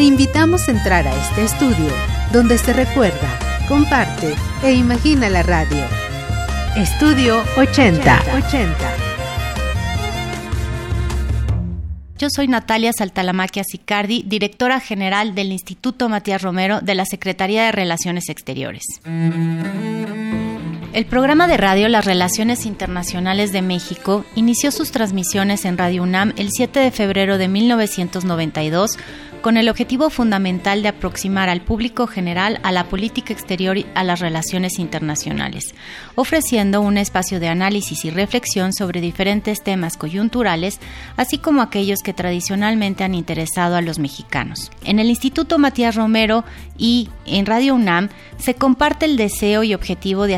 Te invitamos a entrar a este estudio donde se recuerda, comparte e imagina la radio. Estudio 80. 80. Yo soy Natalia Saltalamaquia Sicardi, directora general del Instituto Matías Romero de la Secretaría de Relaciones Exteriores. El programa de radio Las Relaciones Internacionales de México inició sus transmisiones en Radio UNAM el 7 de febrero de 1992 con el objetivo fundamental de aproximar al público general a la política exterior y a las relaciones internacionales, ofreciendo un espacio de análisis y reflexión sobre diferentes temas coyunturales, así como aquellos que tradicionalmente han interesado a los mexicanos. En el Instituto Matías Romero y en Radio UNAM se comparte el deseo y objetivo de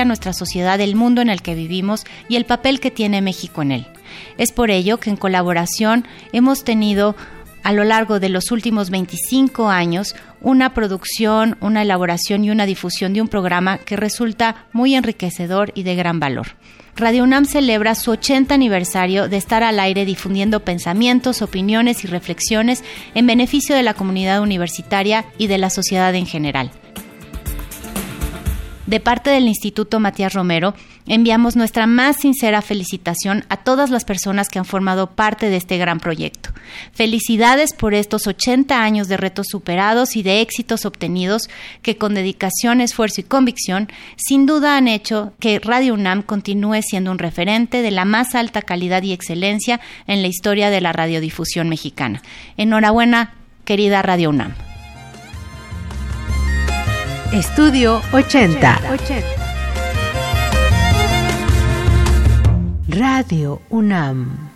a nuestra sociedad el mundo en el que vivimos y el papel que tiene México en él. Es por ello que en colaboración hemos tenido a lo largo de los últimos 25 años una producción, una elaboración y una difusión de un programa que resulta muy enriquecedor y de gran valor. Radio UNAM celebra su 80 aniversario de estar al aire difundiendo pensamientos, opiniones y reflexiones en beneficio de la comunidad universitaria y de la sociedad en general. De parte del Instituto Matías Romero, enviamos nuestra más sincera felicitación a todas las personas que han formado parte de este gran proyecto. Felicidades por estos 80 años de retos superados y de éxitos obtenidos que con dedicación, esfuerzo y convicción sin duda han hecho que Radio UNAM continúe siendo un referente de la más alta calidad y excelencia en la historia de la radiodifusión mexicana. Enhorabuena, querida Radio UNAM. Estudio 80. Radio UNAM.